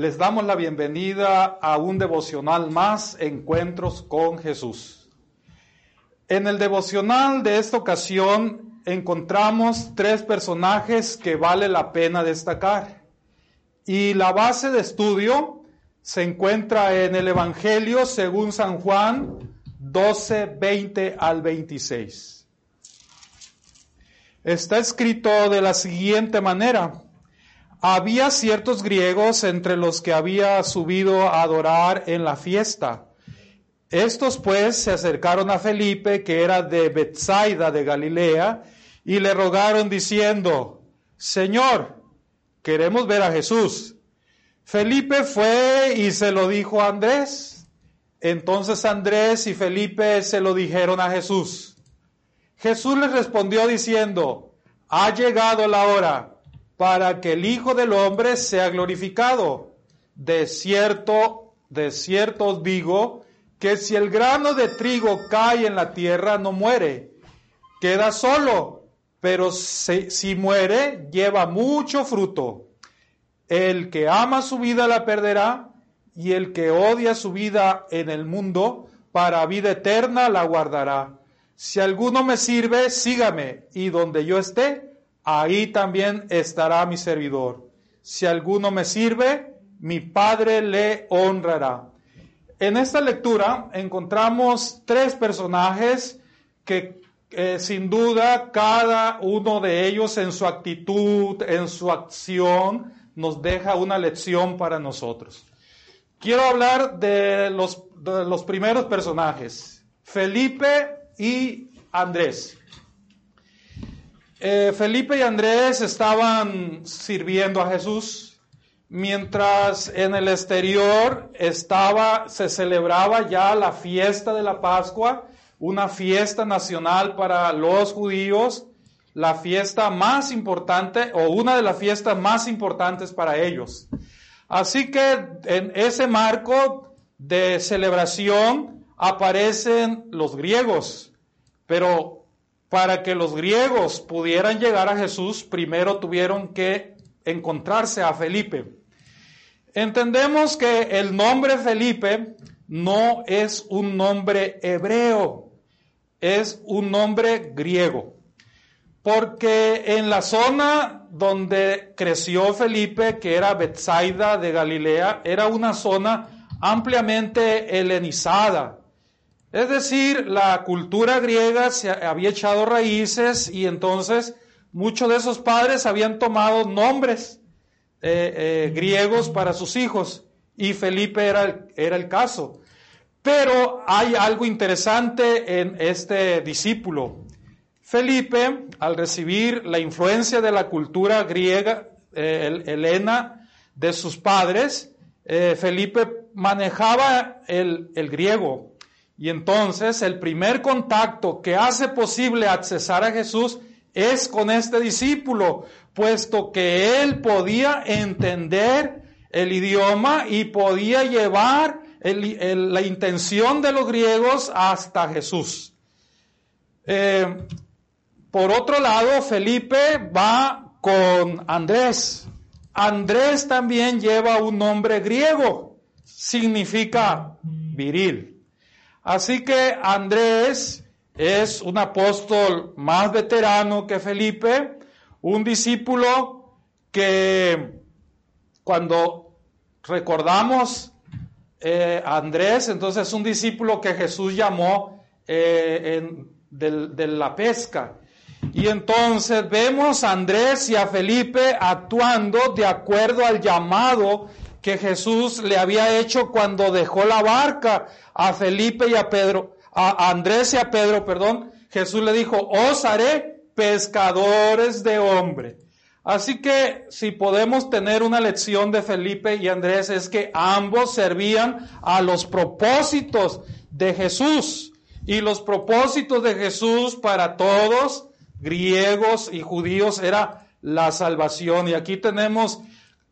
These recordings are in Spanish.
les damos la bienvenida a un devocional más, Encuentros con Jesús. En el devocional de esta ocasión encontramos tres personajes que vale la pena destacar. Y la base de estudio se encuentra en el Evangelio según San Juan 12, 20 al 26. Está escrito de la siguiente manera. Había ciertos griegos entre los que había subido a adorar en la fiesta. Estos pues se acercaron a Felipe, que era de Bethsaida de Galilea, y le rogaron diciendo, Señor, queremos ver a Jesús. Felipe fue y se lo dijo a Andrés. Entonces Andrés y Felipe se lo dijeron a Jesús. Jesús les respondió diciendo, ha llegado la hora para que el Hijo del Hombre sea glorificado. De cierto, de cierto os digo, que si el grano de trigo cae en la tierra, no muere, queda solo, pero si, si, muere, lleva mucho fruto. El que ama su vida la perderá, y el que odia su vida en el mundo, para vida eterna la guardará. Si alguno me sirve, sígame, y donde yo esté, ahí también estará mi servidor. Si alguno me sirve, mi Padre le honrará. En esta lectura encontramos tres personajes que eh, sin duda cada uno de ellos en su actitud, en su acción, nos deja una lección para nosotros. Quiero hablar de los, de los primeros personajes, Felipe y Andrés. Eh, Felipe y Andrés estaban sirviendo a Jesús, mientras en el exterior estaba, se celebraba ya la fiesta de la Pascua, una fiesta nacional para los judíos, la fiesta más importante o una de las fiestas más importantes para ellos. Así que en ese marco de celebración aparecen los griegos, pero para que los griegos pudieran llegar a Jesús, primero tuvieron que encontrarse a Felipe. Entendemos que el nombre Felipe no es un nombre hebreo, es un nombre griego. Porque en la zona donde creció Felipe, que era Bethsaida de Galilea, era una zona ampliamente helenizada. Es decir, la cultura griega se había echado raíces y entonces muchos de esos padres habían tomado nombres eh, eh, griegos para sus hijos y Felipe era el, era el caso. Pero hay algo interesante en este discípulo. Felipe, al recibir la influencia de la cultura griega, eh, helena, de sus padres, Felipe manejaba el, el griego, y entonces el primer contacto que hace posible accesar a Jesús es con este discípulo, puesto que él podía entender el idioma y podía llevar la intención de los griegos hasta Jesús. Eh, por otro lado, Felipe va con Andrés. Andrés también lleva un nombre griego, significa viril. Así que Andrés es un apóstol más veterano que Felipe, un discípulo que cuando recordamos eh, a Andrés, entonces es un discípulo que Jesús llamó eh, de la pesca. Y entonces vemos a Andrés y a Felipe actuando de acuerdo al llamado que Jesús le había hecho cuando dejó la barca a Felipe y a Pedro, a Andrés y a Pedro, perdón. Jesús le dijo, os haré pescadores de hombre. Así que si podemos tener una lección de Felipe y Andrés es que ambos servían a los propósitos de Jesús. Y los propósitos de Jesús para todos, griegos y judíos, era la salvación. Y aquí tenemos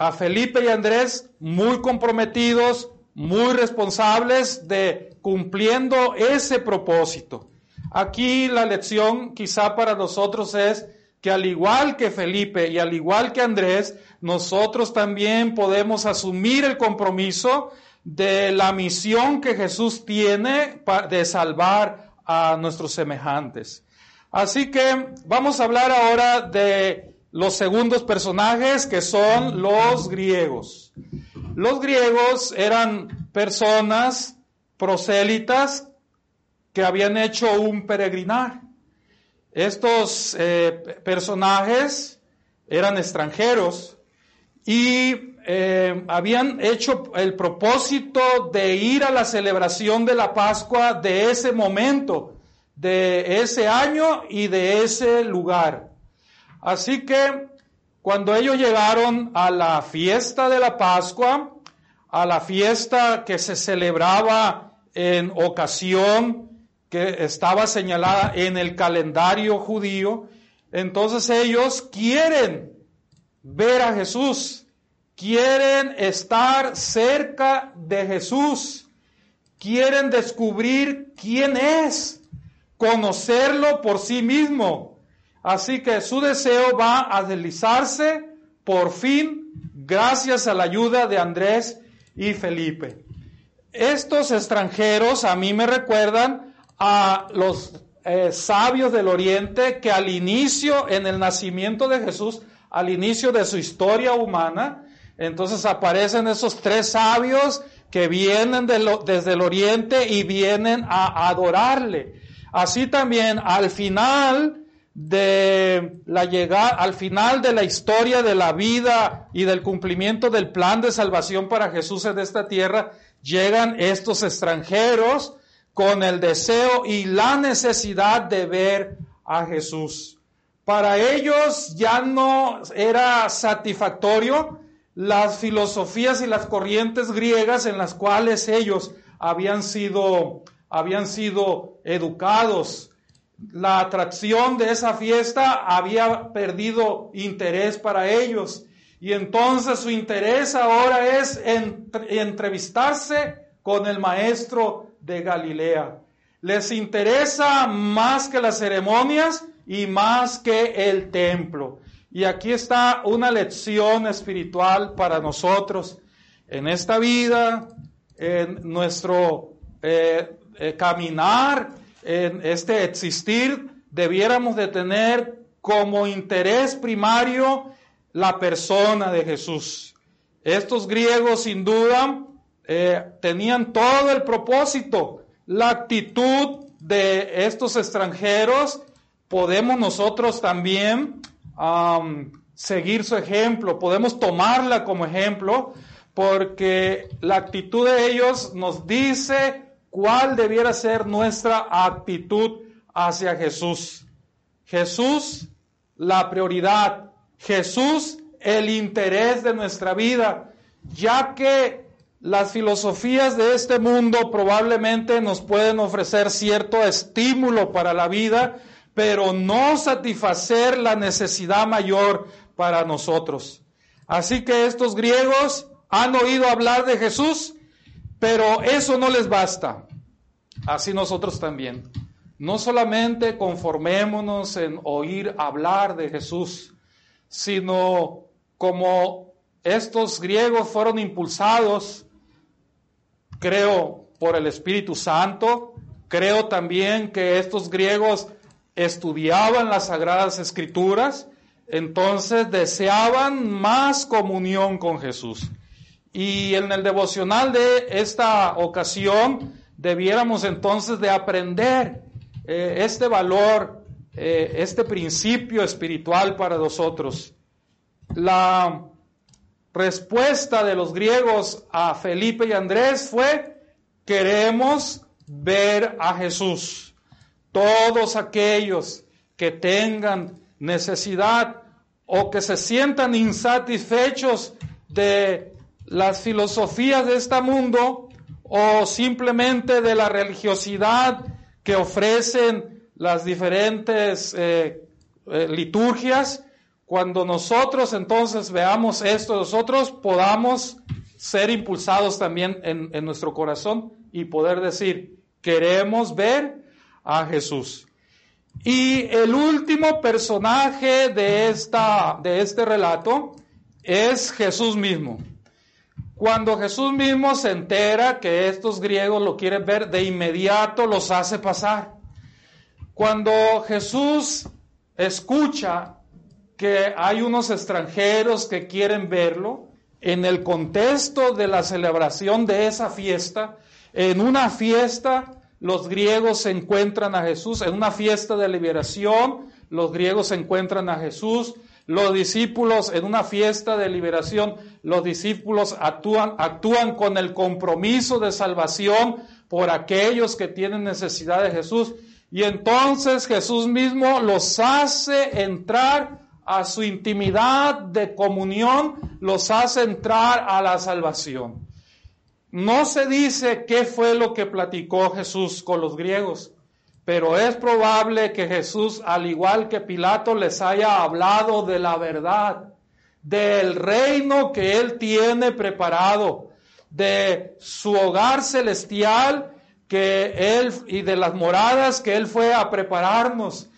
a Felipe y Andrés muy comprometidos, muy responsables de cumpliendo ese propósito. Aquí la lección quizá para nosotros es que al igual que Felipe y al igual que Andrés, nosotros también podemos asumir el compromiso de la misión que Jesús tiene de salvar a nuestros semejantes. Así que vamos a hablar ahora de los segundos personajes que son los griegos. Los griegos eran personas prosélitas que habían hecho un peregrinar. Estos eh, personajes eran extranjeros y eh, habían hecho el propósito de ir a la celebración de la Pascua de ese momento, de ese año y de ese lugar. Así que cuando ellos llegaron a la fiesta de la Pascua, a la fiesta que se celebraba en ocasión que estaba señalada en el calendario judío, entonces ellos quieren ver a Jesús, quieren estar cerca de Jesús, quieren descubrir quién es, conocerlo por sí mismo. Así que su deseo va a deslizarse por fin gracias a la ayuda de Andrés y Felipe. Estos extranjeros a mí me recuerdan a los eh, sabios del Oriente que al inicio, en el nacimiento de Jesús, al inicio de su historia humana, entonces aparecen esos tres sabios que vienen desde el Oriente y vienen a adorarle. Así también al final de la llegada, al final de la historia de la vida y del cumplimiento del plan de salvación para Jesús en esta tierra, llegan estos extranjeros con el deseo y la necesidad de ver a Jesús. Para ellos ya no era satisfactorio las filosofías y las corrientes griegas en las cuales ellos habían sido, habían sido educados. La atracción de esa fiesta había perdido interés para ellos. Y entonces su interés ahora es entrevistarse con el maestro de Galilea. Les interesa más que las ceremonias y más que el templo. Y aquí está una lección espiritual para nosotros en esta vida, en nuestro eh, eh, caminar, en este existir, debiéramos de tener como interés primario la persona de Jesús. Estos griegos sin duda eh, tenían todo el propósito, la actitud de estos extranjeros, podemos nosotros también seguir su ejemplo, podemos tomarla como ejemplo, porque la actitud de ellos nos dice cuál debiera ser nuestra actitud hacia Jesús. Jesús, la prioridad. Jesús, el interés de nuestra vida, ya que las filosofías de este mundo probablemente nos pueden ofrecer cierto estímulo para la vida, pero no satisfacer la necesidad mayor para nosotros. Así que estos griegos han oído hablar de Jesús, pero eso no les basta. Así nosotros también. No solamente conformémonos en oír hablar de Jesús, sino como estos griegos fueron impulsados creo por el Espíritu Santo, creo también que estos griegos estudiaban las sagradas escrituras, entonces deseaban más comunión con Jesús. Y en el devocional de esta ocasión debiéramos entonces de aprender eh, este valor, eh, este principio espiritual para nosotros. La respuesta de los griegos a Felipe y Andrés fue, queremos ver a Jesús. Todos aquellos que tengan necesidad o que se sientan insatisfechos de las filosofías de este mundo o simplemente de la religiosidad que ofrecen las diferentes eh, eh, liturgias, cuando nosotros entonces veamos esto, nosotros podamos ser impulsados también en, en nuestro corazón y poder decir, queremos ver a Jesús. Y el último personaje de, esta, de este relato es Jesús mismo. Cuando Jesús mismo se entera que estos griegos lo quieren ver, de inmediato los hace pasar. Cuando Jesús escucha que hay unos extranjeros que quieren verlo, en el contexto de la celebración de esa fiesta, en una fiesta los griegos se encuentran a Jesús, en una fiesta de liberación los griegos se encuentran a Jesús, los discípulos en una fiesta de liberación, los discípulos actúan, actúan con el compromiso de salvación por aquellos que tienen necesidad de Jesús. Y entonces Jesús mismo los hace entrar a su intimidad de comunión, los hace entrar a la salvación. No se dice qué fue lo que platicó Jesús con los griegos, pero es probable que Jesús, al igual que Pilato, les haya hablado de la verdad, del reino que él tiene preparado, de su hogar celestial que él y de las moradas que él fue a prepararnos.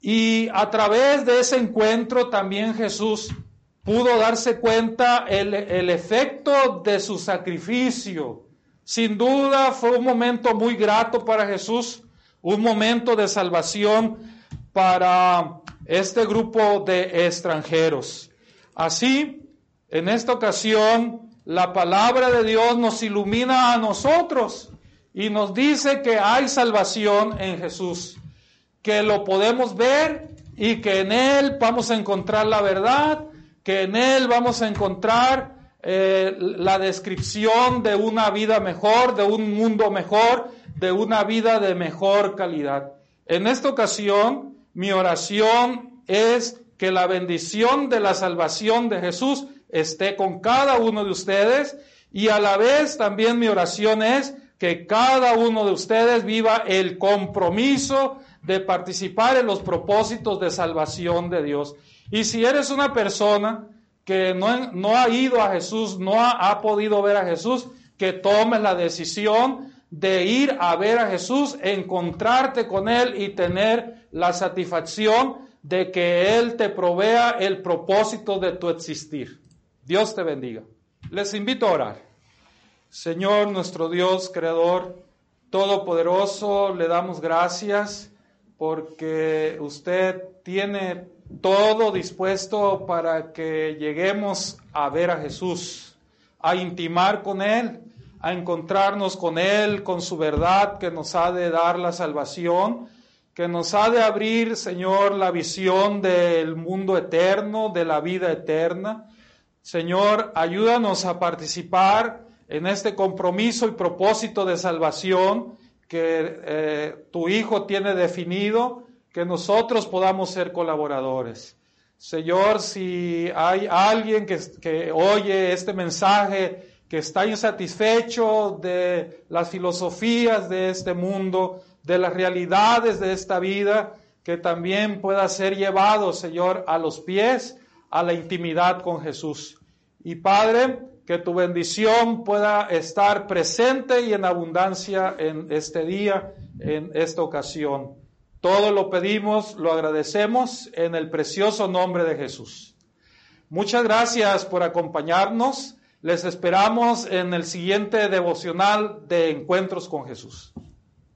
Y a través de ese encuentro también Jesús pudo darse cuenta el, el efecto de su sacrificio. Sin duda fue un momento muy grato para Jesús un momento de salvación para este grupo de extranjeros. Así, en esta ocasión, la palabra de Dios nos ilumina a nosotros y nos dice que hay salvación en Jesús, que lo podemos ver y que en Él vamos a encontrar la verdad, que en Él vamos a encontrar eh, la descripción de una vida mejor, de un mundo mejor, de una vida de mejor calidad. En esta ocasión, mi oración es que la bendición de la salvación de Jesús esté con cada uno de ustedes y a la vez también mi oración es que cada uno de ustedes viva el compromiso de participar en los propósitos de salvación de Dios. Y si eres una persona que no, no ha ido a Jesús, no ha, ha podido ver a Jesús, que tomes la decisión de ir a ver a Jesús, encontrarte con Él y tener la satisfacción de que Él te provea el propósito de tu existir. Dios te bendiga. Les invito a orar. Señor nuestro Dios, Creador, Todopoderoso, le damos gracias porque usted tiene todo dispuesto para que lleguemos a ver a Jesús, a intimar con Él a encontrarnos con Él, con su verdad que nos ha de dar la salvación, que nos ha de abrir, Señor, la visión del mundo eterno, de la vida eterna. Señor, ayúdanos a participar en este compromiso y propósito de salvación que eh, tu Hijo tiene definido, que nosotros podamos ser colaboradores. Señor, si hay alguien que, que oye este mensaje, que está insatisfecho de las filosofías de este mundo, de las realidades de esta vida, que también pueda ser llevado, Señor, a los pies, a la intimidad con Jesús. Y Padre, que tu bendición pueda estar presente y en abundancia en este día, en esta ocasión. Todo lo pedimos, lo agradecemos en el precioso nombre de Jesús. Muchas gracias por acompañarnos. Les esperamos en el siguiente devocional de Encuentros con Jesús.